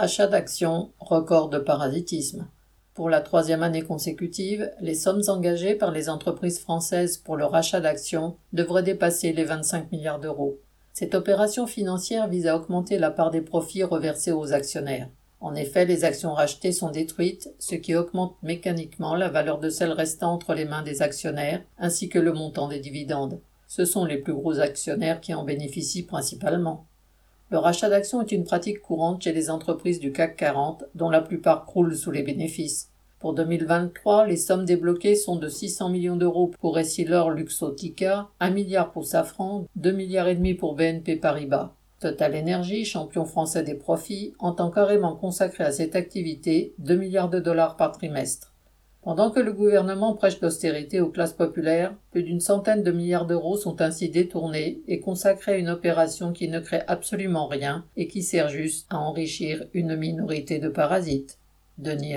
Rachat d'actions, record de parasitisme. Pour la troisième année consécutive, les sommes engagées par les entreprises françaises pour le rachat d'actions devraient dépasser les 25 milliards d'euros. Cette opération financière vise à augmenter la part des profits reversés aux actionnaires. En effet, les actions rachetées sont détruites, ce qui augmente mécaniquement la valeur de celles restant entre les mains des actionnaires, ainsi que le montant des dividendes. Ce sont les plus gros actionnaires qui en bénéficient principalement. Le rachat d'actions est une pratique courante chez les entreprises du CAC 40, dont la plupart croulent sous les bénéfices. Pour 2023, les sommes débloquées sont de 600 millions d'euros pour Essilor Luxotica, 1 milliard pour Safran, 2 milliards et demi pour BNP Paribas. Total Energy, champion français des profits, entend carrément consacrer à cette activité 2 milliards de dollars par trimestre. Pendant que le gouvernement prêche l'austérité aux classes populaires, plus d'une centaine de milliards d'euros sont ainsi détournés et consacrés à une opération qui ne crée absolument rien et qui sert juste à enrichir une minorité de parasites. Denis.